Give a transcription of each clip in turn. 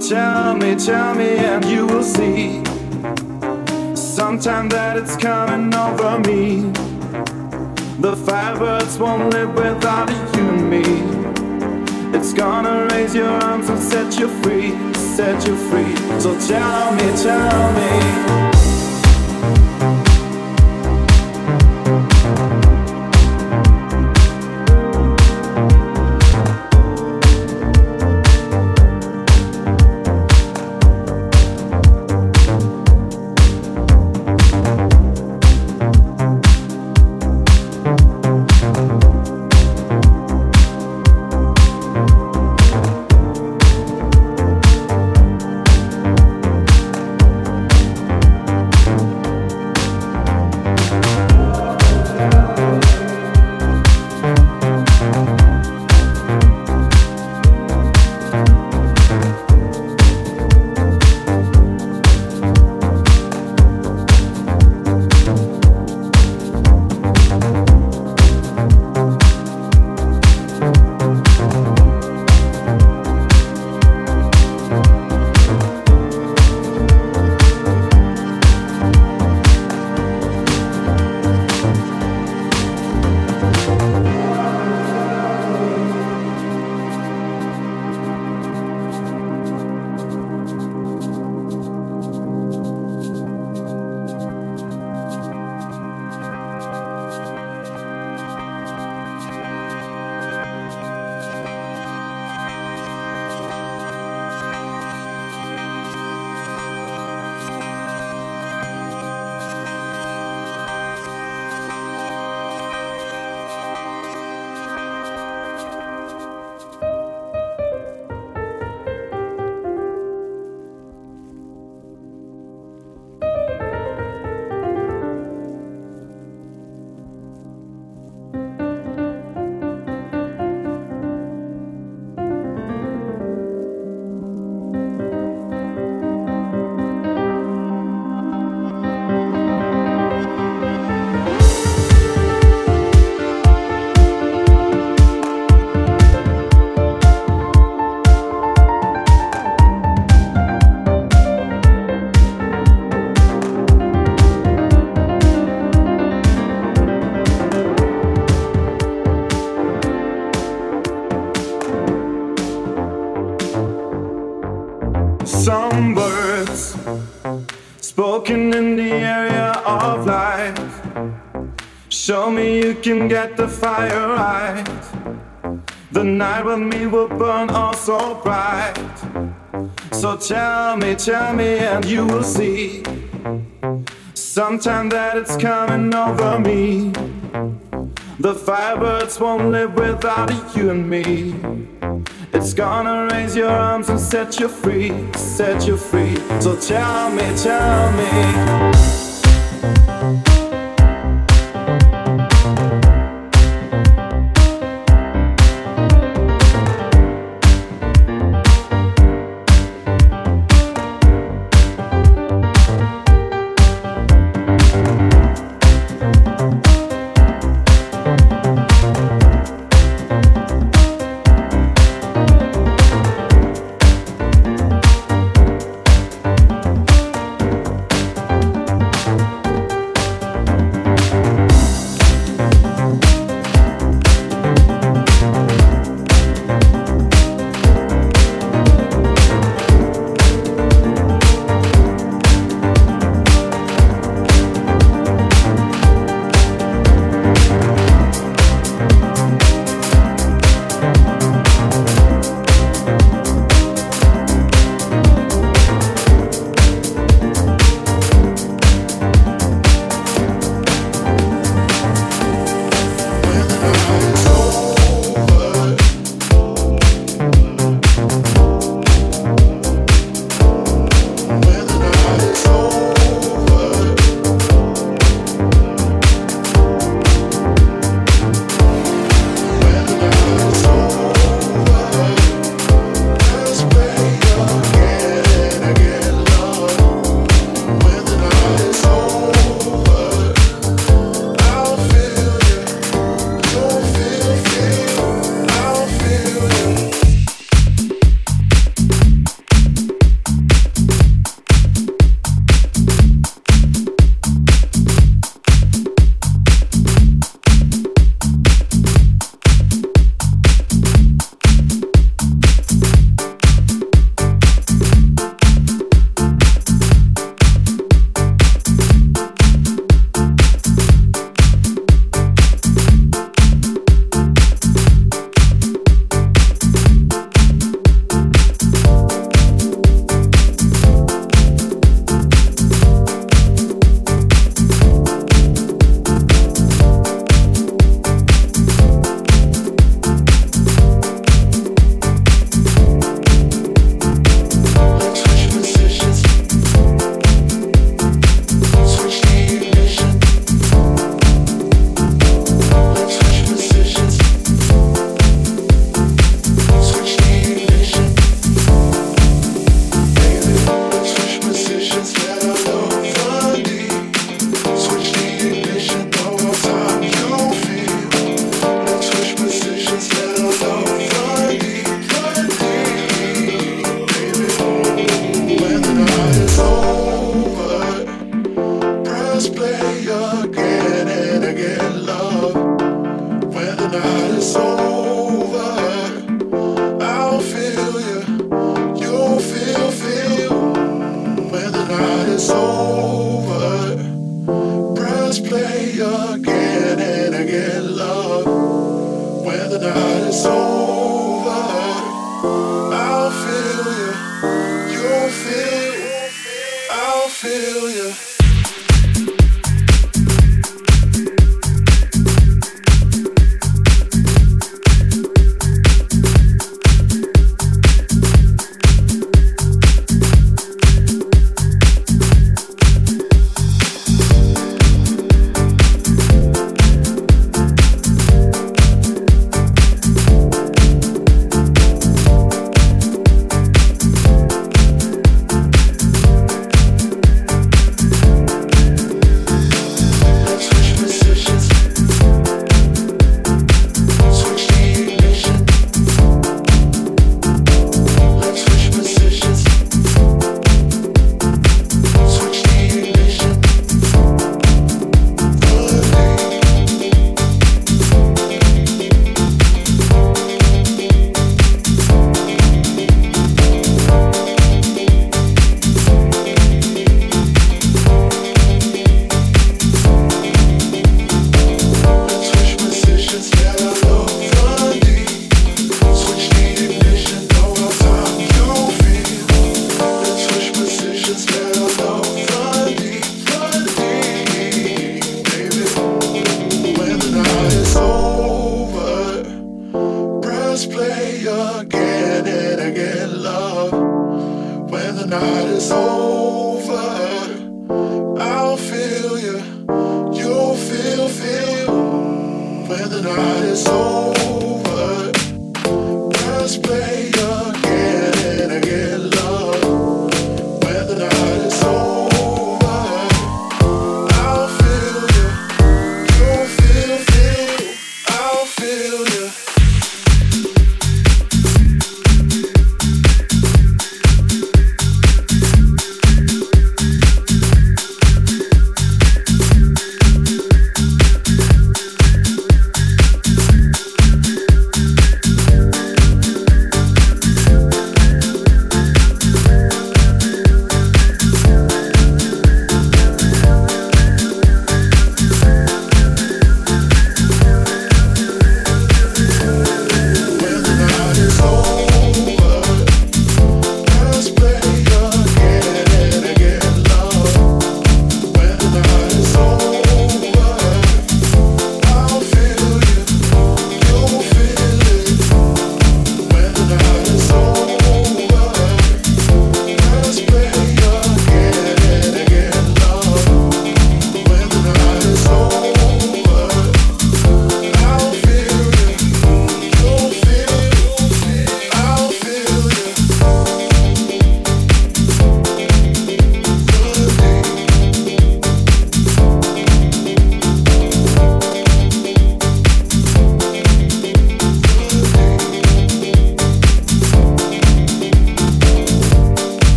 Tell me, tell me, and you will see. Sometime that it's coming over me. The firebirds won't live without you and me. It's gonna raise your arms and set you free, set you free. So tell me, tell me. Can get the fire right. The night with me will burn all so bright. So tell me, tell me, and you will see. Sometime that it's coming over me. The firebirds won't live without you and me. It's gonna raise your arms and set you free, set you free. So tell me, tell me. just play again and again, love. When the night is over, I'll feel you. You'll feel, feel. When the night is over.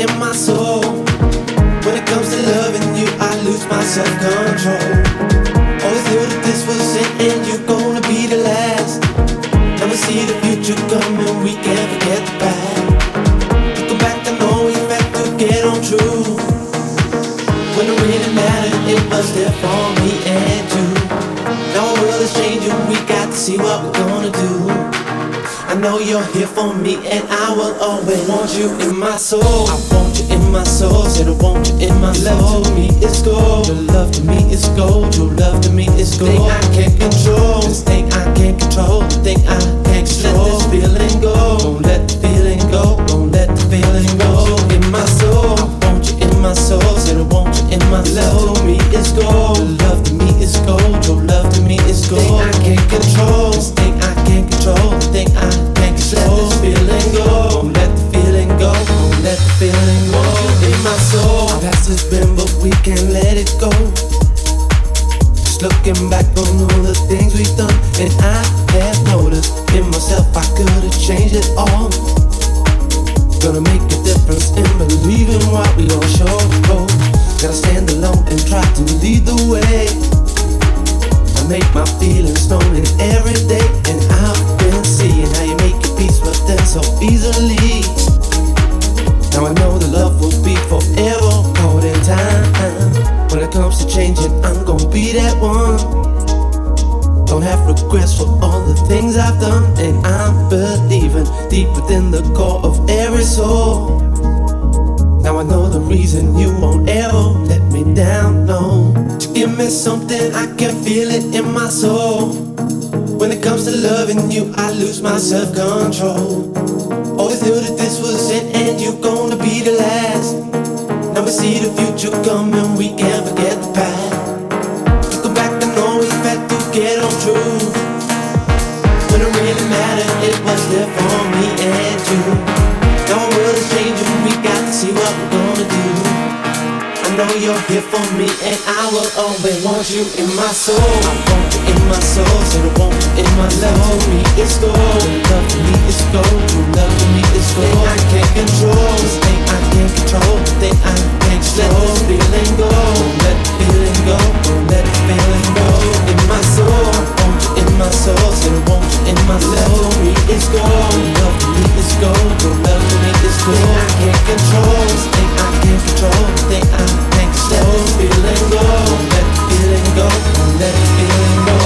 in my soul. When it comes to loving you, I lose my self control. Always knew that this was it, and you're gonna be the last. And we see the future coming, we can't forget the past. Go back to knowing you back to get on true. When it really mattered, it was their fault. Know you're here for me, and I will always want you in my soul. I want you in my soul, said I want you in my soul. love to me is gold. Your love to me is gold. Your love to me is gold. Thing I can't control, this thing I can't control, the thing I can't control. Let this feeling go, don't let the feeling go, don't let the feeling go. In my soul, I want you in my soul, said I want you in my soul. love to me is gold. Your love to me is gold. Your love to me is gold. Thing I can't control, let it go. Just looking back on all the things we've done, and I have noticed in myself I could have changed it all. Gonna make a difference in believing what we all show. Gotta stand alone and try to lead the way. I make my feelings known in every day, and I've been seeing how you make your peace with them so easily. Have regrets for all the things I've done, and I'm believing deep within the core of every soul. Now I know the reason you won't ever let me down, no. To give me something, I can feel it in my soul. When it comes to loving you, I lose my self control. Always knew that this was it and you're gonna be the last. Now we see the future coming, we can't there for me and you. World is changing, we got to see what we're gonna do. I know you're here for me, and I will always want you in my soul. I want you in my soul, I want in my love to me it's. Love to me. True love to me gold. Thing I can't control. Thing I can't control. Thing I can't. Let this feeling go. Let the feeling go. Let feeling go. In my soul, I want you in my soul. You in my love me is gold. Love me is gold. True love to me is gold. Thing I can't control. Thing I can't control. Thing I can't control. Let this feeling go. Let the feeling go. Let the feeling go.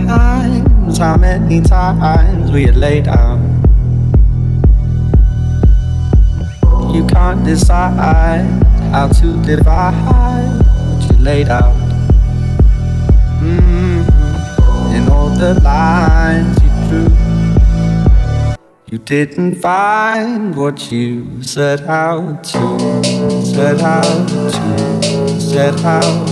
Times, how many times we had laid out? You can't decide how to divide what you laid out. Mm-hmm. In all the lines you drew, you didn't find what you set out to, set out to, set out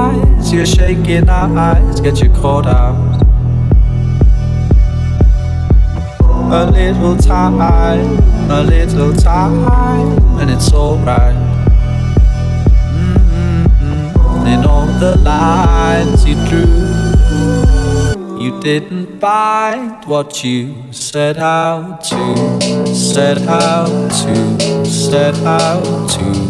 surprise your shaking eyes get you caught out. A little time, a little time, and it's alright. Mm-hmm. In all the lines you drew. You didn't find what you set out to, set out to, set out to,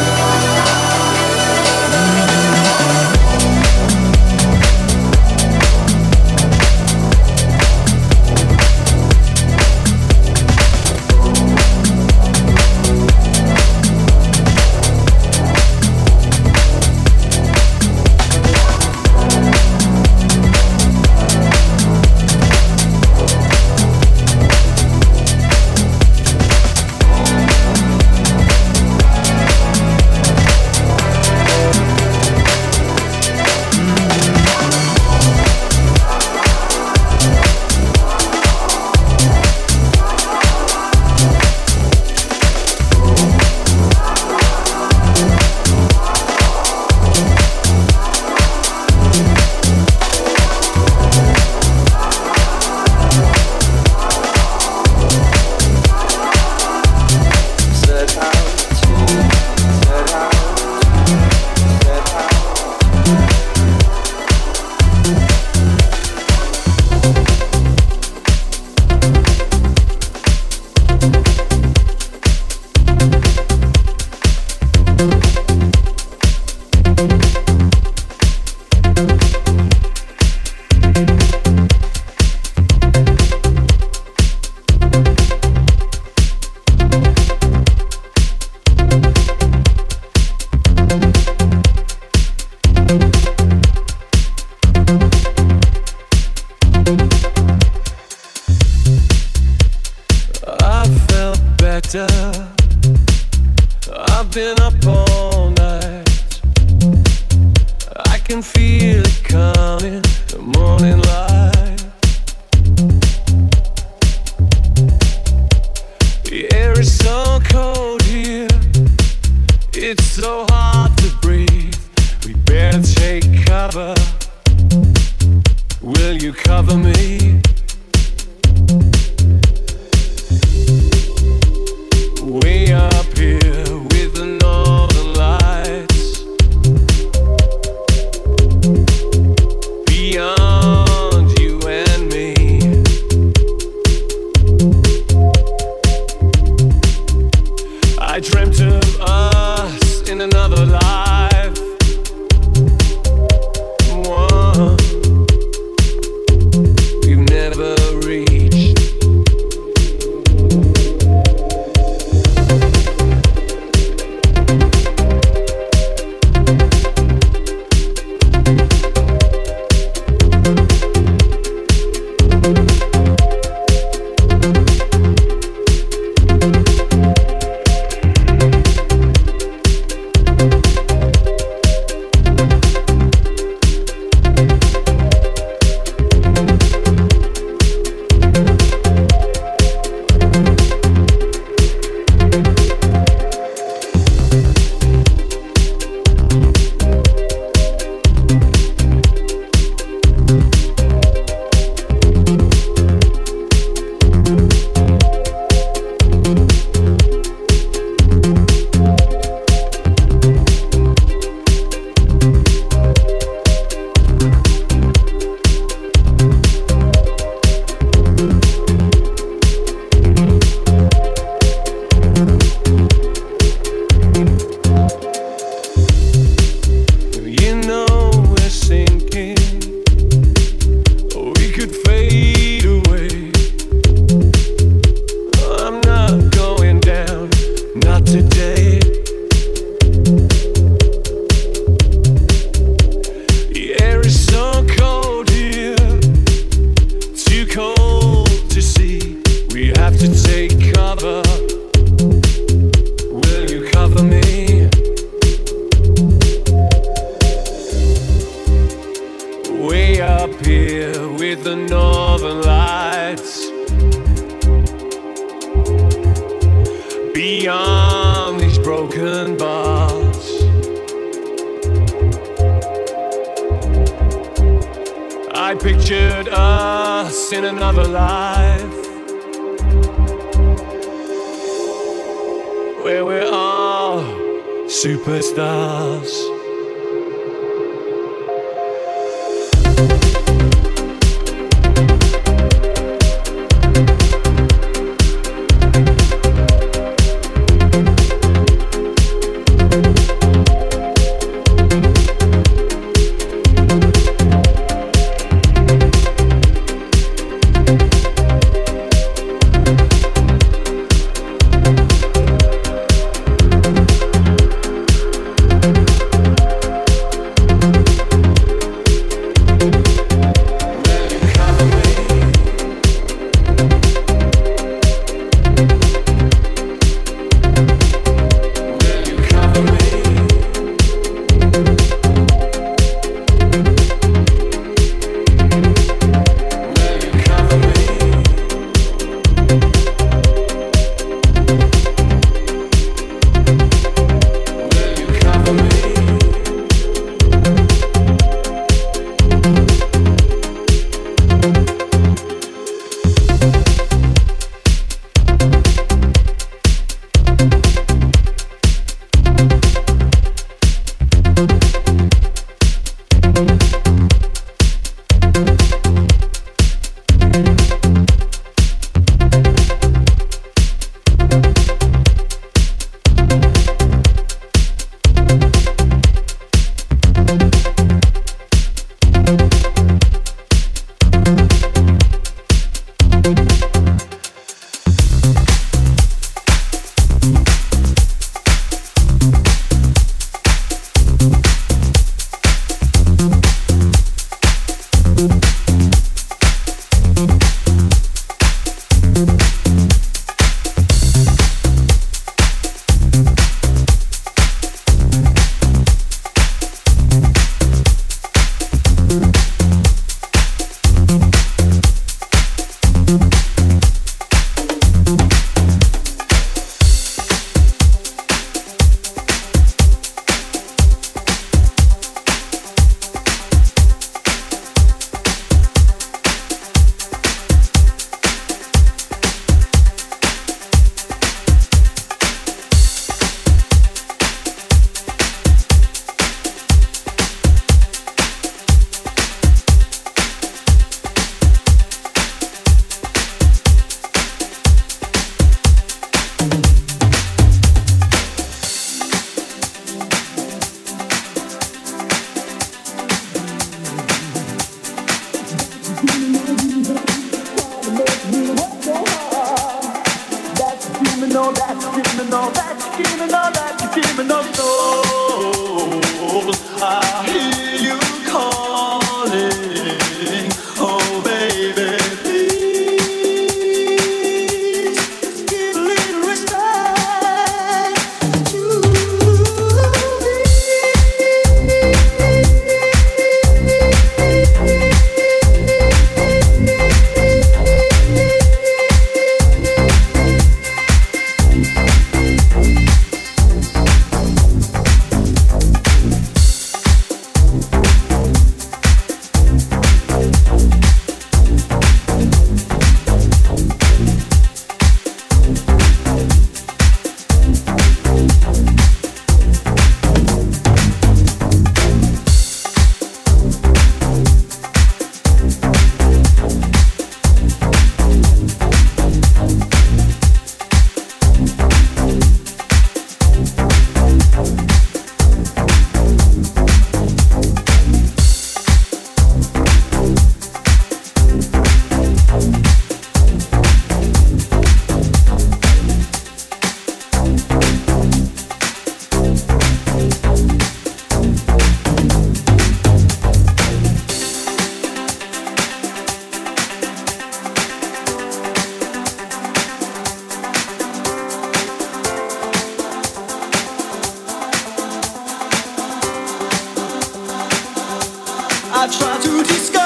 Know that you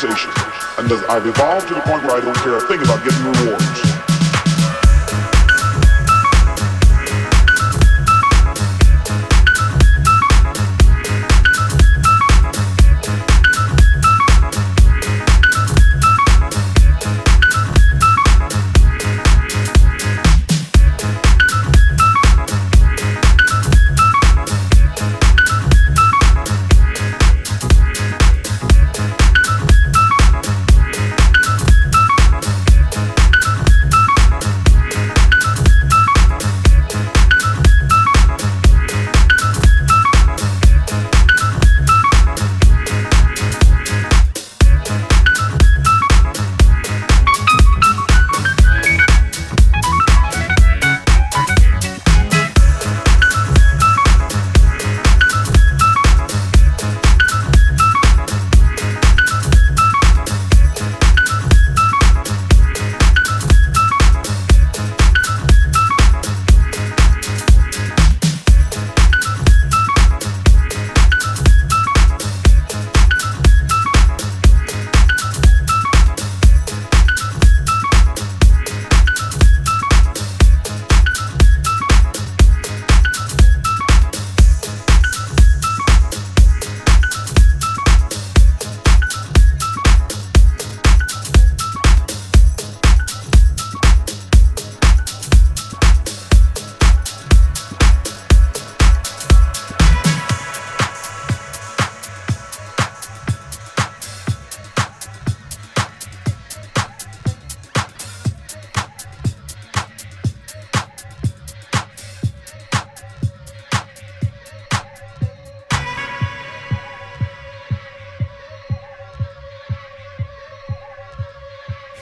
And I've evolved to the point where I don't care a thing about getting rewards.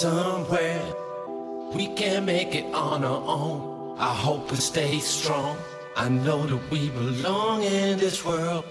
Somewhere. We can make it on our own. I hope we stay strong. I know that we belong in this world.